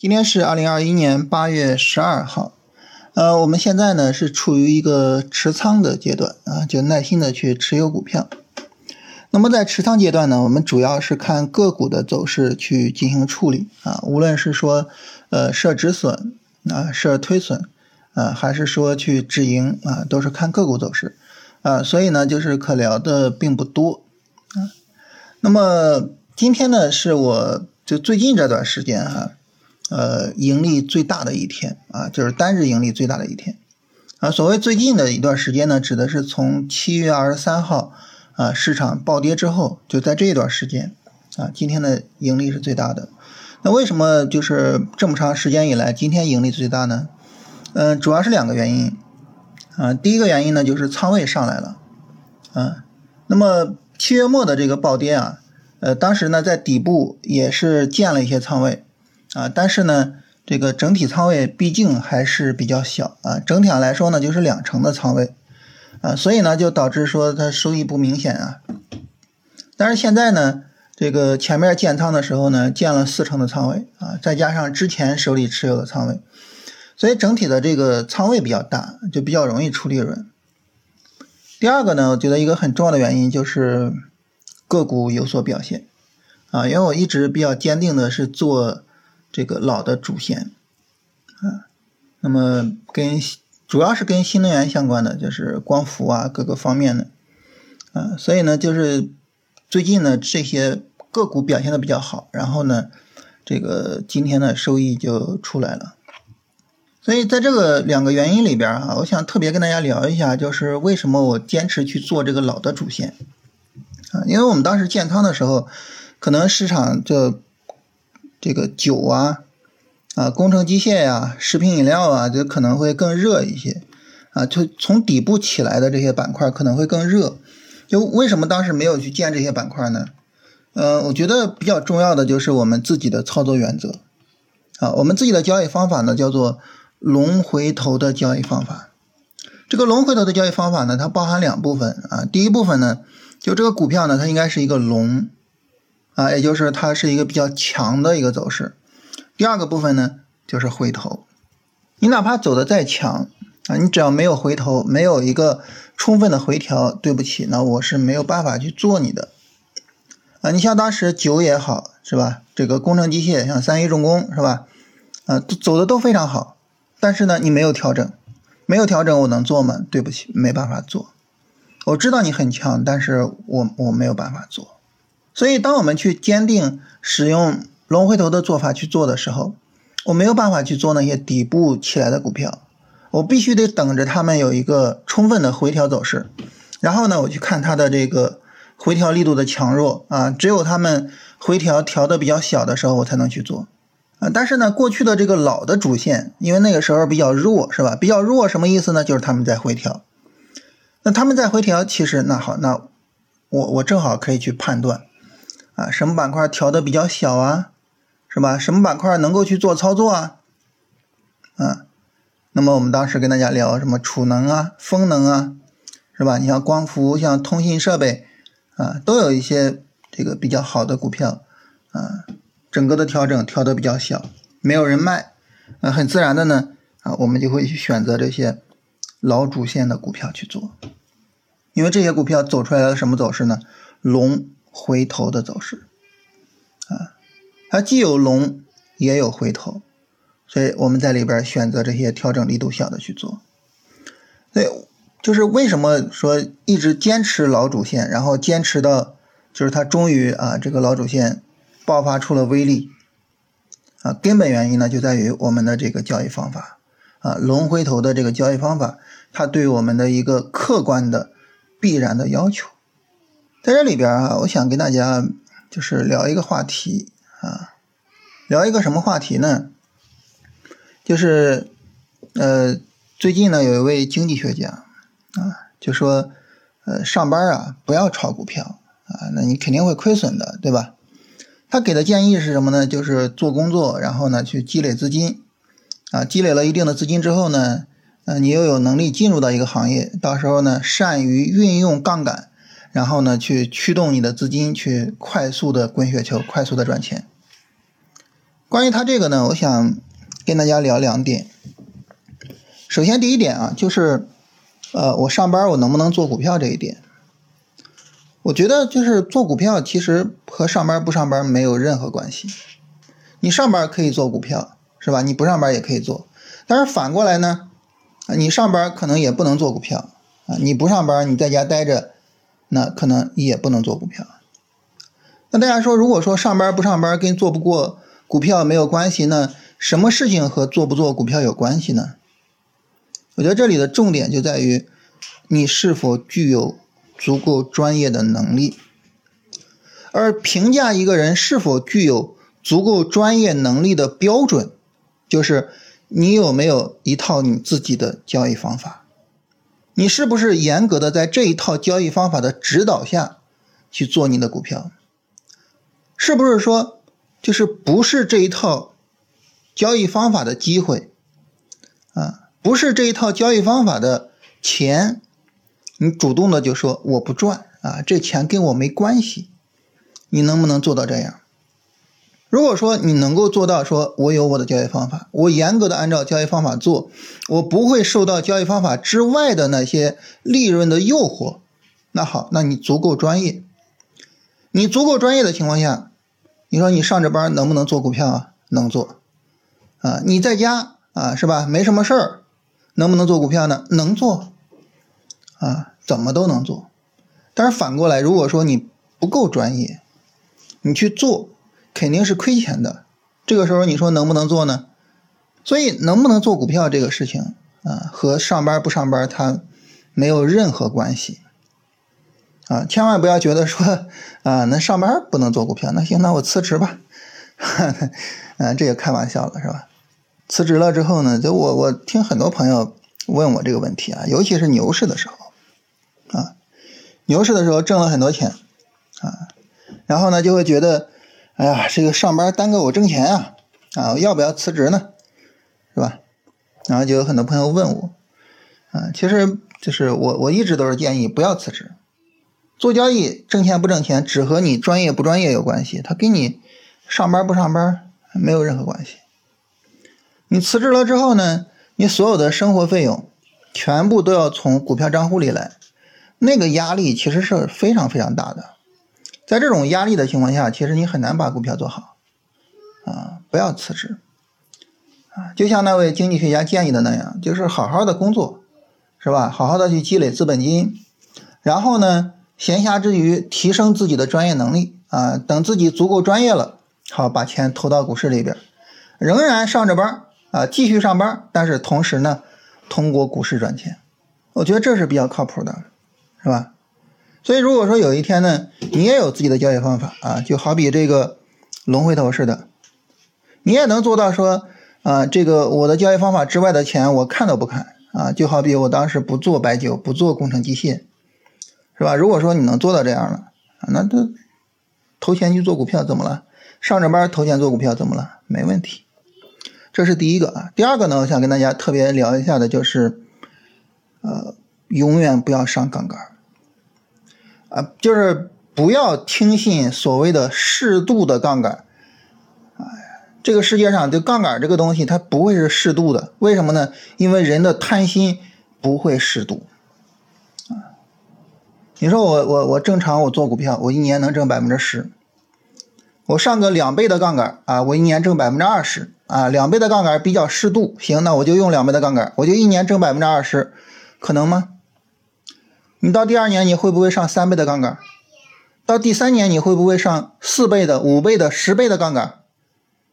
今天是二零二一年八月十二号，呃，我们现在呢是处于一个持仓的阶段啊，就耐心的去持有股票。那么在持仓阶段呢，我们主要是看个股的走势去进行处理啊，无论是说呃设止损啊，设推损啊，还是说去止盈啊，都是看个股走势啊，所以呢就是可聊的并不多啊。那么今天呢是我就最近这段时间哈。呃，盈利最大的一天啊，就是单日盈利最大的一天啊。所谓最近的一段时间呢，指的是从七月二十三号啊市场暴跌之后，就在这一段时间啊，今天的盈利是最大的。那为什么就是这么长时间以来，今天盈利最大呢？嗯，主要是两个原因啊。第一个原因呢，就是仓位上来了啊。那么七月末的这个暴跌啊，呃，当时呢在底部也是建了一些仓位。啊，但是呢，这个整体仓位毕竟还是比较小啊，整体上来说呢，就是两成的仓位啊，所以呢，就导致说它收益不明显啊。但是现在呢，这个前面建仓的时候呢，建了四成的仓位啊，再加上之前手里持有的仓位，所以整体的这个仓位比较大，就比较容易出利润。第二个呢，我觉得一个很重要的原因就是个股有所表现啊，因为我一直比较坚定的是做。这个老的主线，啊，那么跟主要是跟新能源相关的，就是光伏啊各个方面的，啊，所以呢，就是最近呢这些个股表现的比较好，然后呢，这个今天的收益就出来了。所以在这个两个原因里边啊，我想特别跟大家聊一下，就是为什么我坚持去做这个老的主线，啊，因为我们当时建仓的时候，可能市场就。这个酒啊，啊，工程机械呀，食品饮料啊，就可能会更热一些，啊，就从底部起来的这些板块可能会更热。就为什么当时没有去建这些板块呢？嗯，我觉得比较重要的就是我们自己的操作原则，啊，我们自己的交易方法呢叫做龙回头的交易方法。这个龙回头的交易方法呢，它包含两部分啊，第一部分呢，就这个股票呢，它应该是一个龙。啊，也就是它是一个比较强的一个走势。第二个部分呢，就是回头。你哪怕走的再强啊，你只要没有回头，没有一个充分的回调，对不起，那我是没有办法去做你的。啊，你像当时酒也好，是吧？这个工程机械，像三一重工，是吧？啊，走的都非常好。但是呢，你没有调整，没有调整，我能做吗？对不起，没办法做。我知道你很强，但是我我没有办法做。所以，当我们去坚定使用龙回头的做法去做的时候，我没有办法去做那些底部起来的股票，我必须得等着他们有一个充分的回调走势，然后呢，我去看它的这个回调力度的强弱啊，只有他们回调调的比较小的时候，我才能去做啊。但是呢，过去的这个老的主线，因为那个时候比较弱，是吧？比较弱什么意思呢？就是他们在回调。那他们在回调，其实那好，那我我正好可以去判断。啊，什么板块调的比较小啊，是吧？什么板块能够去做操作啊？啊，那么我们当时跟大家聊什么储能啊、风能啊，是吧？你像光伏、像通信设备啊，都有一些这个比较好的股票啊。整个的调整调的比较小，没有人卖，啊，很自然的呢，啊，我们就会去选择这些老主线的股票去做，因为这些股票走出来的什么走势呢？龙。回头的走势，啊，它既有龙也有回头，所以我们在里边选择这些调整力度小的去做。所以就是为什么说一直坚持老主线，然后坚持到就是它终于啊这个老主线爆发出了威力啊，根本原因呢就在于我们的这个交易方法啊，龙回头的这个交易方法，它对我们的一个客观的必然的要求。在这里边啊，我想跟大家就是聊一个话题啊，聊一个什么话题呢？就是呃，最近呢有一位经济学家啊，就说呃，上班啊不要炒股票啊，那你肯定会亏损的，对吧？他给的建议是什么呢？就是做工作，然后呢去积累资金啊，积累了一定的资金之后呢，呃，你又有能力进入到一个行业，到时候呢善于运用杠杆。然后呢，去驱动你的资金去快速的滚雪球，快速的赚钱。关于它这个呢，我想跟大家聊两点。首先，第一点啊，就是呃，我上班我能不能做股票这一点，我觉得就是做股票其实和上班不上班没有任何关系。你上班可以做股票，是吧？你不上班也可以做。但是反过来呢，你上班可能也不能做股票啊，你不上班你在家待着，那可能也不能做股票。那大家说，如果说上班不上班跟做不过股票没有关系，那什么事情和做不做股票有关系呢？我觉得这里的重点就在于你是否具有足够专业的能力，而评价一个人是否具有足够专业能力的标准，就是你有没有一套你自己的交易方法，你是不是严格的在这一套交易方法的指导下去做你的股票。是不是说，就是不是这一套交易方法的机会啊？不是这一套交易方法的钱，你主动的就说我不赚啊，这钱跟我没关系。你能不能做到这样？如果说你能够做到，说我有我的交易方法，我严格的按照交易方法做，我不会受到交易方法之外的那些利润的诱惑，那好，那你足够专业。你足够专业的情况下，你说你上着班能不能做股票啊？能做，啊，你在家啊是吧？没什么事儿，能不能做股票呢？能做，啊，怎么都能做。但是反过来，如果说你不够专业，你去做肯定是亏钱的。这个时候你说能不能做呢？所以能不能做股票这个事情啊，和上班不上班它没有任何关系。啊，千万不要觉得说啊，那上班不能做股票，那行，那我辞职吧。嗯，这也开玩笑了，是吧？辞职了之后呢，就我我听很多朋友问我这个问题啊，尤其是牛市的时候啊，牛市的时候挣了很多钱啊，然后呢就会觉得，哎呀，这个上班耽搁我挣钱啊，啊，要不要辞职呢？是吧？然后就有很多朋友问我，啊，其实就是我我一直都是建议不要辞职。做交易挣钱不挣钱，只和你专业不专业有关系，它跟你上班不上班没有任何关系。你辞职了之后呢，你所有的生活费用全部都要从股票账户里来，那个压力其实是非常非常大的。在这种压力的情况下，其实你很难把股票做好啊！不要辞职啊！就像那位经济学家建议的那样，就是好好的工作，是吧？好好的去积累资本金，然后呢？闲暇之余，提升自己的专业能力啊！等自己足够专业了，好把钱投到股市里边，仍然上着班啊，继续上班，但是同时呢，通过股市赚钱，我觉得这是比较靠谱的，是吧？所以如果说有一天呢，你也有自己的交易方法啊，就好比这个龙回头似的，你也能做到说啊，这个我的交易方法之外的钱我看都不看啊，就好比我当时不做白酒，不做工程机械。是吧？如果说你能做到这样了，那都投钱去做股票怎么了？上着班投钱做股票怎么了？没问题。这是第一个啊。第二个呢，我想跟大家特别聊一下的就是，呃，永远不要上杠杆啊，就是不要听信所谓的适度的杠杆。哎，这个世界上就杠杆这个东西，它不会是适度的。为什么呢？因为人的贪心不会适度。你说我我我正常我做股票，我一年能挣百分之十。我上个两倍的杠杆啊，我一年挣百分之二十啊。两倍的杠杆比较适度，行，那我就用两倍的杠杆，我就一年挣百分之二十，可能吗？你到第二年你会不会上三倍的杠杆？到第三年你会不会上四倍的、五倍的、十倍的杠杆？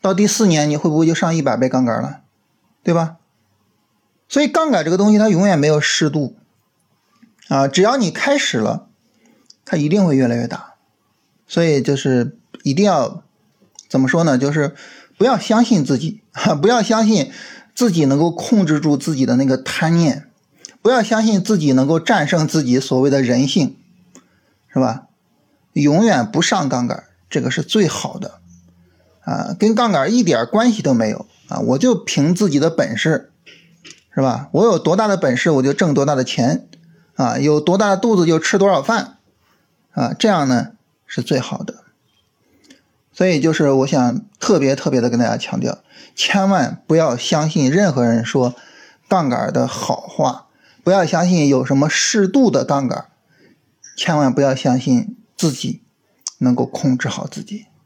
到第四年你会不会就上一百倍杠杆了？对吧？所以杠杆这个东西它永远没有适度。啊，只要你开始了，它一定会越来越大，所以就是一定要怎么说呢？就是不要相信自己，不要相信自己能够控制住自己的那个贪念，不要相信自己能够战胜自己所谓的人性，是吧？永远不上杠杆，这个是最好的啊，跟杠杆一点关系都没有啊！我就凭自己的本事，是吧？我有多大的本事，我就挣多大的钱。啊，有多大的肚子就吃多少饭，啊，这样呢是最好的。所以就是我想特别特别的跟大家强调，千万不要相信任何人说杠杆的好话，不要相信有什么适度的杠杆，千万不要相信自己能够控制好自己。